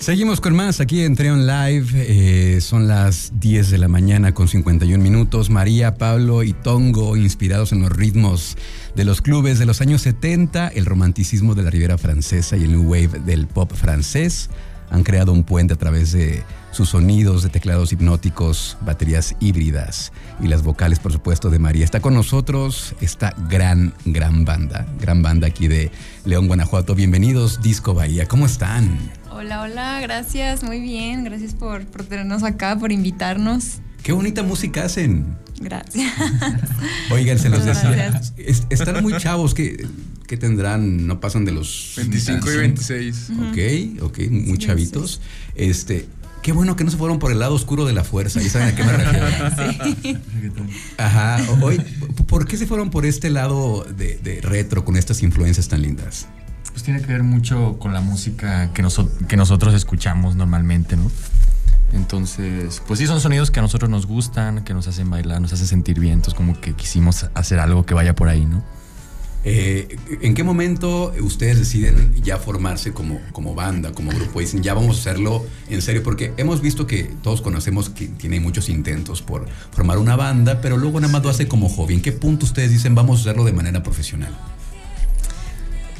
Seguimos con más aquí en Treon Live. Eh, son las 10 de la mañana con 51 minutos. María, Pablo y Tongo, inspirados en los ritmos de los clubes de los años 70, el romanticismo de la Riviera Francesa y el New Wave del pop francés, han creado un puente a través de sus sonidos de teclados hipnóticos, baterías híbridas y las vocales, por supuesto, de María. Está con nosotros esta gran, gran banda, gran banda aquí de León, Guanajuato. Bienvenidos, Disco Bahía. ¿Cómo están? Hola, hola, gracias, muy bien. Gracias por, por tenernos acá, por invitarnos. Qué bonita música hacen. Gracias. Oigan, se los decía. Están muy chavos que ¿Qué tendrán? No pasan de los 25 y 26. Ok, ok, muy chavitos. Este, qué bueno que no se fueron por el lado oscuro de la fuerza. ¿Y saben a qué me refiero? Sí. Ajá. Hoy, ¿por qué se fueron por este lado de, retro con estas influencias tan lindas? Pues tiene que ver mucho con la música que, que nosotros escuchamos normalmente, ¿no? Entonces, pues sí, son sonidos que a nosotros nos gustan, que nos hacen bailar, nos hacen sentir bien. Entonces, como que quisimos hacer algo que vaya por ahí, ¿no? Eh, ¿En qué momento ustedes deciden ya formarse como, como banda, como grupo? Y dicen, ya vamos a hacerlo en serio, porque hemos visto que todos conocemos que tiene muchos intentos por formar una banda, pero luego nada más lo hace como hobby. ¿En qué punto ustedes dicen, vamos a hacerlo de manera profesional?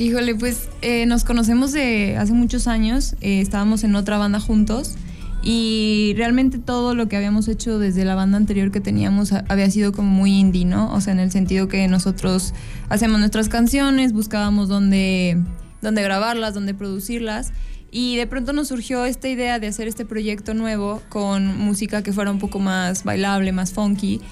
Híjole, pues eh, nos conocemos de hace muchos años, eh, estábamos en otra banda juntos. Y realmente todo lo que habíamos hecho desde la banda anterior que teníamos había sido como muy indie, ¿no? O sea, en el sentido que nosotros hacemos nuestras canciones, buscábamos dónde, dónde grabarlas, dónde producirlas. Y de pronto nos surgió esta idea de hacer este proyecto nuevo con música que fuera un poco más bailable, más funky.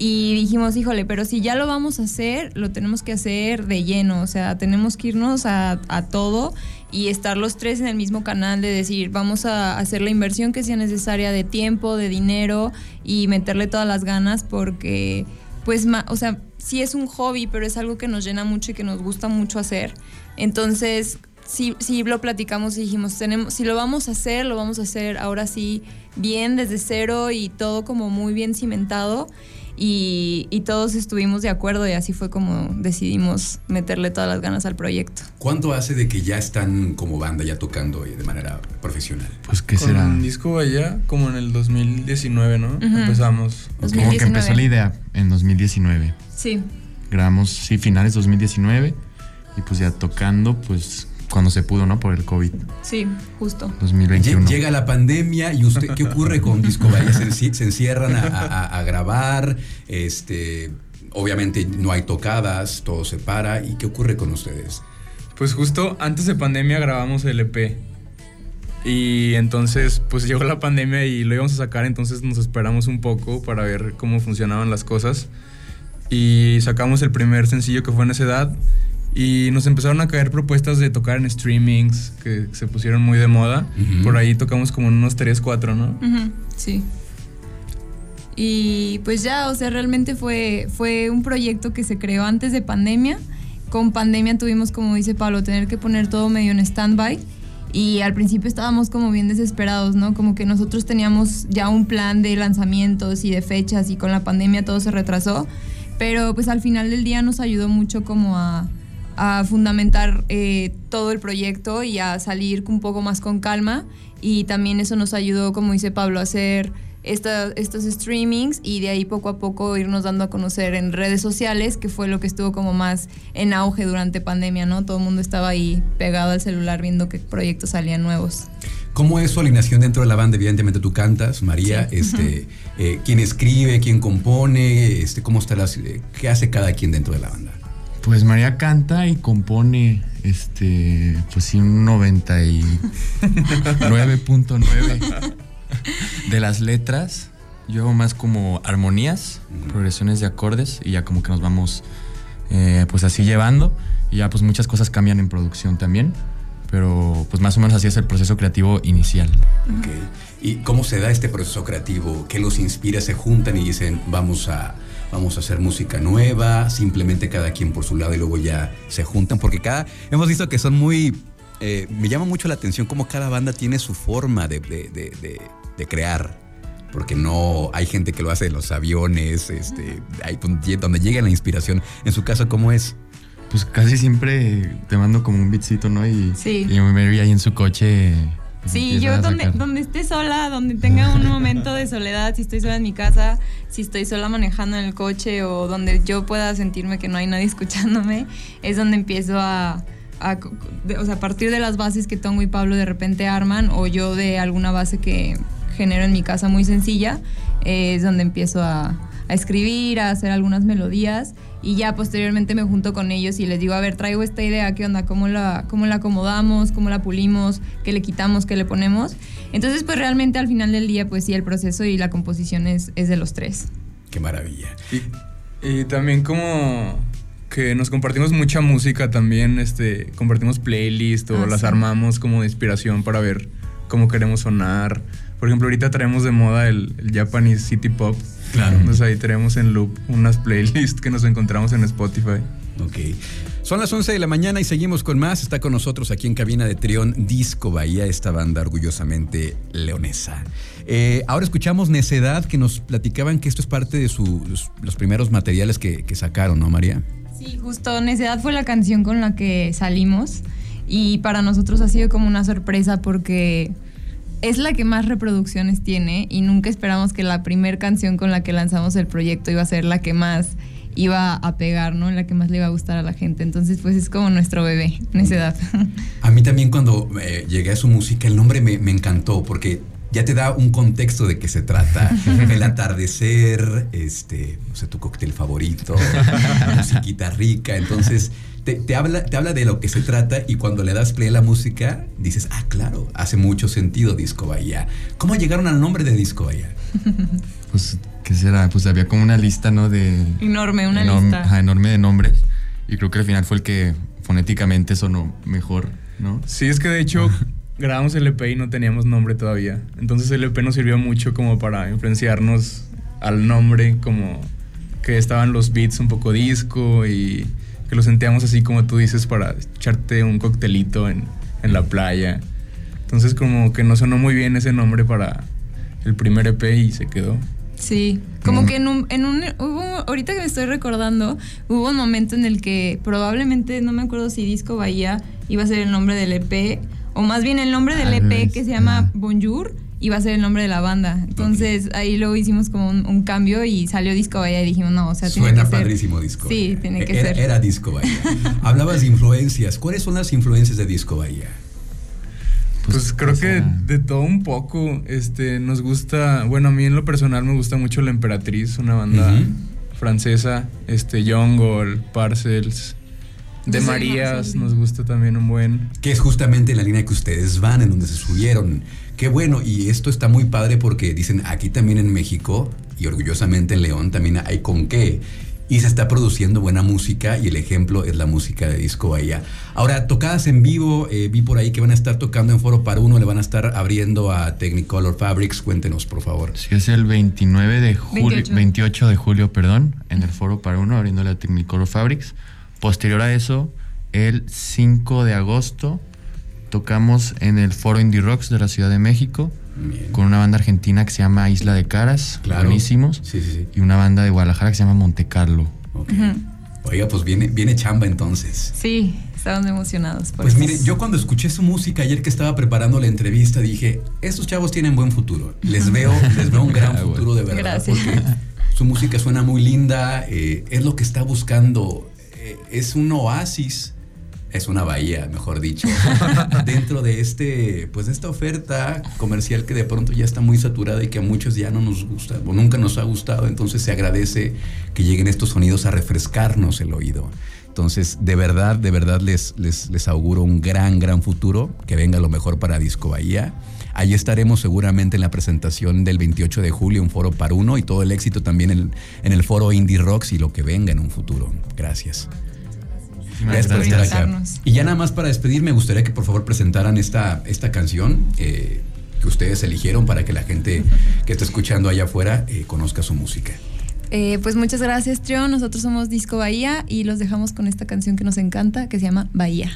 Y dijimos, híjole, pero si ya lo vamos a hacer, lo tenemos que hacer de lleno, o sea, tenemos que irnos a, a todo y estar los tres en el mismo canal de decir, vamos a hacer la inversión que sea necesaria de tiempo, de dinero y meterle todas las ganas porque, pues, o sea, sí es un hobby, pero es algo que nos llena mucho y que nos gusta mucho hacer. Entonces, sí, sí lo platicamos y dijimos, tenemos, si lo vamos a hacer, lo vamos a hacer ahora sí bien desde cero y todo como muy bien cimentado y, todos estuvimos de acuerdo y así fue como decidimos meterle todas las ganas al proyecto. ¿Cuánto hace de que ya están como banda, ya tocando de manera profesional? Pues qué será. Un disco allá como en el 2019, ¿no? Empezamos. Como que empezó la idea en 2019. Sí. Grabamos, sí, finales 2019 y pues ya tocando, pues cuando se pudo, ¿no? Por el COVID. Sí, justo. 2021. Llega la pandemia y usted, ¿qué ocurre con Disco Bahía? Se, encierran a, grabar, este, obviamente no hay tocadas, todo se para. ¿Y qué ocurre con ustedes? Pues justo antes de pandemia grabamos el EP. Y entonces, pues llegó la pandemia y lo íbamos a sacar, entonces nos esperamos un poco para ver cómo funcionaban las cosas. Y sacamos el primer sencillo que fue en esa edad y nos empezaron a caer propuestas de tocar en streamings que se pusieron muy de moda. Por ahí tocamos como en unos 3, 4, ¿no? Sí. Y pues ya, o sea, realmente fue, fue un proyecto que se creó antes de pandemia. Con pandemia tuvimos, como dice Pablo, tener que poner todo medio en stand-by. Y al principio estábamos como bien desesperados, ¿no? Como que nosotros teníamos ya un plan de lanzamientos y de fechas y con la pandemia todo se retrasó. Pero pues al final del día nos ayudó mucho como a, a fundamentar eh, todo el proyecto y a salir un poco más con calma. Y también eso nos ayudó, como dice Pablo, a hacer estos streamings y de ahí poco a poco irnos dando a conocer en redes sociales, que fue lo que estuvo como más en auge durante pandemia, ¿no? Todo el mundo estaba ahí pegado al celular viendo qué proyectos salían nuevos. ¿Cómo es su alineación dentro de la banda? Evidentemente tú cantas, María. Este, eh, ¿Quién escribe? ¿Quién compone? Este, ¿Cómo está las, eh, ¿Qué hace cada quien dentro de la banda? Pues María canta y compone, este, pues sí, un 99.9 de las letras. Yo hago más como armonías, progresiones de acordes y ya como que nos vamos eh, pues así llevando. Y ya pues muchas cosas cambian en producción también. Pero pues más o menos así es el proceso creativo inicial. ¿Y cómo se da este proceso creativo? ¿Qué los inspira? ¿Se juntan y dicen vamos a vamos a hacer música nueva, simplemente cada quien por su lado y luego ya se juntan, porque cada, hemos visto que son muy, eh, me llama mucho la atención cómo cada banda tiene su forma de, de, crear. Porque no hay gente que lo hace en los aviones, este, hay donde llega la inspiración. En su caso, ¿cómo es? Pues casi siempre te mando como un beatcito, ¿no? Y, sí. y me vi ahí en su coche Sí, yo donde, donde esté sola, donde tenga un momento de soledad, si estoy sola en mi casa, si estoy sola manejando en el coche o donde yo pueda sentirme que no hay nadie escuchándome, es donde empiezo a, o sea, a partir de las bases que Tongo y Pablo de repente arman o yo de alguna base que genero en mi casa muy sencilla, es donde empiezo a, a escribir, a hacer algunas melodías y ya posteriormente me junto con ellos y les digo, a ver, traigo esta idea, ¿qué onda? ¿Cómo la, cómo la acomodamos? ¿Cómo la pulimos? ¿Qué le quitamos? ¿Qué le ponemos? Entonces, pues realmente al final del día, pues sí, el proceso y la composición es, es de los tres. Qué maravilla. Y, también como que nos compartimos mucha música también, este, compartimos playlists o ah, las armamos como de inspiración para ver cómo queremos sonar. Por ejemplo, ahorita traemos de moda el, el Japanese City Pop Claro. Entonces ahí tenemos en loop unas playlists que nos encontramos en Spotify. Ok. Son las 11 de la mañana y seguimos con más. Está con nosotros aquí en cabina de Trión Disco Bahía, esta banda orgullosamente leonesa. Eh, ahora escuchamos Necedad, que nos platicaban que esto es parte de sus, los primeros materiales que, que sacaron, ¿no, María? Sí, justo Necedad fue la canción con la que salimos y para nosotros ha sido como una sorpresa porque es la que más reproducciones tiene y nunca esperamos que la primera canción con la que lanzamos el proyecto iba a ser la que más iba a pegar, ¿no? La que más le iba a gustar a la gente. Entonces, pues es como nuestro bebé en esa edad. A mí también cuando eh, llegué a su música, el nombre me, me, encantó porque ya te da un contexto de qué se trata. El atardecer, este, no sé, tu cóctel favorito, musiquita rica. Entonces, te, habla, te habla de lo que se trata y cuando le das play a la música, dices, ah, claro, hace mucho sentido Disco Bahía. ¿Cómo llegaron al nombre de Disco Bahía? Pues, ¿qué será? Pues había como una lista, ¿no? De... Enorme, una lista. enorme de nombres. Y creo que al final fue el que fonéticamente sonó mejor, ¿no? Sí, es que de hecho grabamos el EP y no teníamos nombre todavía. Entonces el EP nos sirvió mucho como para influenciarnos al nombre, como que estaban los beats un poco disco y que lo sentíamos así como tú dices para echarte un coctelito en, en la playa. Entonces como que no sonó muy bien ese nombre para el primer EP y se quedó. Sí, como que en un, en un hubo, ahorita que me estoy recordando, hubo un momento en el que probablemente, no me acuerdo si Disco Bahía iba a ser el nombre del EP, o más bien el nombre del EP que se llama Bonjour iba a ser el nombre de la banda. Entonces ahí luego hicimos como un, cambio y salió Disco Bahía y dijimos, no, o sea, tiene Suena padrísimo Disco Sí, tiene que ser. Era Disco Bahía. Hablabas de influencias. ¿Cuáles son las influencias de Disco Bahía? Pues, pues creo que de todo un poco. Este, nos gusta, bueno, a mí en lo personal me gusta mucho La Emperatriz, una banda francesa, este, Jungle, Parcels. De Marías nos gusta también un buen. Que es justamente la línea que ustedes van, en donde se subieron. Qué bueno, y esto está muy padre porque dicen aquí también en México y orgullosamente en León también hay con qué. Y se está produciendo buena música y el ejemplo es la música de Disco Bahía. Ahora, tocadas en vivo, eh, vi por ahí que van a estar tocando en Foro para Uno, le van a estar abriendo a Technicolor Fabrics. Cuéntenos, por favor. Sí, es el 29 de julio, 28. de julio, perdón, en el Foro para Uno, abriéndole a Technicolor Fabrics. Posterior a eso, el 5 de agosto, tocamos en el Foro Indie Rocks de la Ciudad de México. Con una banda argentina que se llama Isla de Caras, buenísimos. Y una banda de Guadalajara que se llama Monte Carlo. Oiga, pues viene, viene chamba entonces. Sí, estamos emocionados. pues mire, yo cuando escuché su música ayer que estaba preparando la entrevista dije, estos chavos tienen buen futuro. Les veo, les veo un gran futuro de verdad. Gracias. Porque su música suena muy linda, eh, es lo que está buscando es un oasis, es una bahía, mejor dicho, dentro de este, pues esta oferta comercial que de pronto ya está muy saturada y que a muchos ya no nos gusta o nunca nos ha gustado. Entonces se agradece que lleguen estos sonidos a refrescarnos el oído. Entonces, de verdad, de verdad les, les, les auguro un gran, gran futuro, que venga lo mejor para Disco Bahía. Allí estaremos seguramente en la presentación del 28 de julio, un foro para uno y todo el éxito también en, en el foro Indie Rocks y lo que venga en un futuro. Gracias. Gracias por estar acá. Y ya nada más para despedir, me gustaría que por favor presentaran esta, esta canción eh, que ustedes eligieron para que la gente que está escuchando allá afuera eh, conozca su música. Eh, pues muchas gracias, Trio. Nosotros somos Disco Bahía y los dejamos con esta canción que nos encanta, que se llama Bahía.